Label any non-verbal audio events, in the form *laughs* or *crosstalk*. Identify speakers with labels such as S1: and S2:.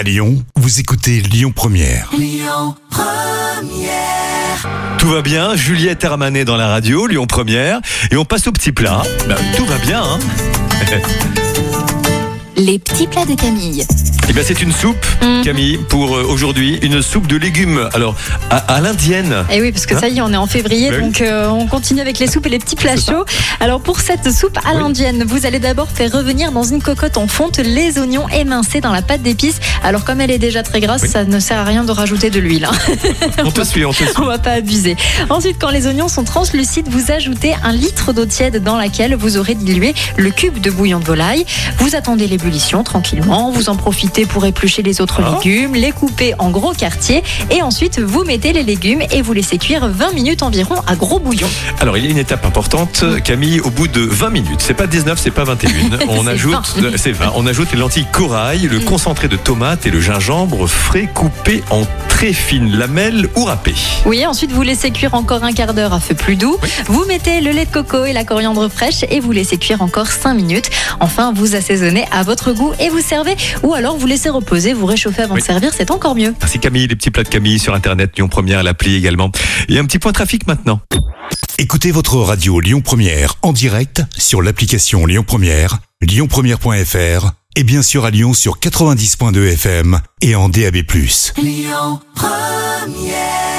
S1: À Lyon, vous écoutez Lyon Première.
S2: Tout va bien, Juliette Hermanet dans la radio, Lyon Première, et on passe au petit plat. Ben, tout va bien, hein *laughs*
S3: Les petits plats de Camille.
S2: Eh bien, c'est une soupe,
S3: Mhm.
S2: Camille, pour euh, aujourd'hui, une soupe de légumes. Alors, à, à l'indienne.
S3: Et oui, parce que
S2: Hein
S3: ça y est, on est en février,
S2: oui.
S3: donc euh, on continue avec les soupes et les petits plats chauds. Alors pour cette soupe à
S2: Oui.
S3: l'indienne, vous allez d'abord faire revenir dans une cocotte en fonte les oignons émincés dans la pâte d'épices. Alors comme elle est déjà très grasse,
S2: Oui.
S3: ça ne sert à rien de rajouter de l'huile. hein. *laughs*
S2: On te suit, on te suit.
S3: On va pas abuser. Ensuite, quand les oignons sont translucides, vous ajoutez un litre d'eau tiède dans laquelle vous aurez dilué le cube de bouillon de volaille. Vous attendez l'ébullition tranquillement. Vous en profitez pour éplucher les autres
S2: Ah.
S3: légumes, les couper en gros quartiers. Et ensuite, vous mettez les légumes et vous laissez cuire 20 minutes environ à gros bouillon.
S2: Alors, il y a une étape importante, Camille, au bout de 20 minutes. C'est pas 19, c'est pas 21. *laughs* On ajoute,
S3: 20.
S2: c'est 20. On ajoute les lentilles corail, le concentré de tomate et le gingembre frais coupé en très fines lamelles ou râpées.
S3: Oui, ensuite vous laissez cuire encore un quart d'heure à feu plus doux. Vous mettez le lait de coco et la coriandre fraîche et vous laissez cuire encore 5 minutes. Enfin, vous assaisonnez à votre goût et vous servez. Ou alors vous laissez reposer, vous réchauffez avant
S2: Oui.
S3: de servir, c'est encore mieux.
S2: Merci Camille, les petits plats de Camille sur Internet, Lyon Première, l'appli également. Et un petit point trafic maintenant.
S1: Écoutez votre radio Lyon Première en direct sur l'application Lyon Première, lyonpremière.fr et bien sûr à Lyon sur 90.2 FM et en DAB+.
S4: Lyon Première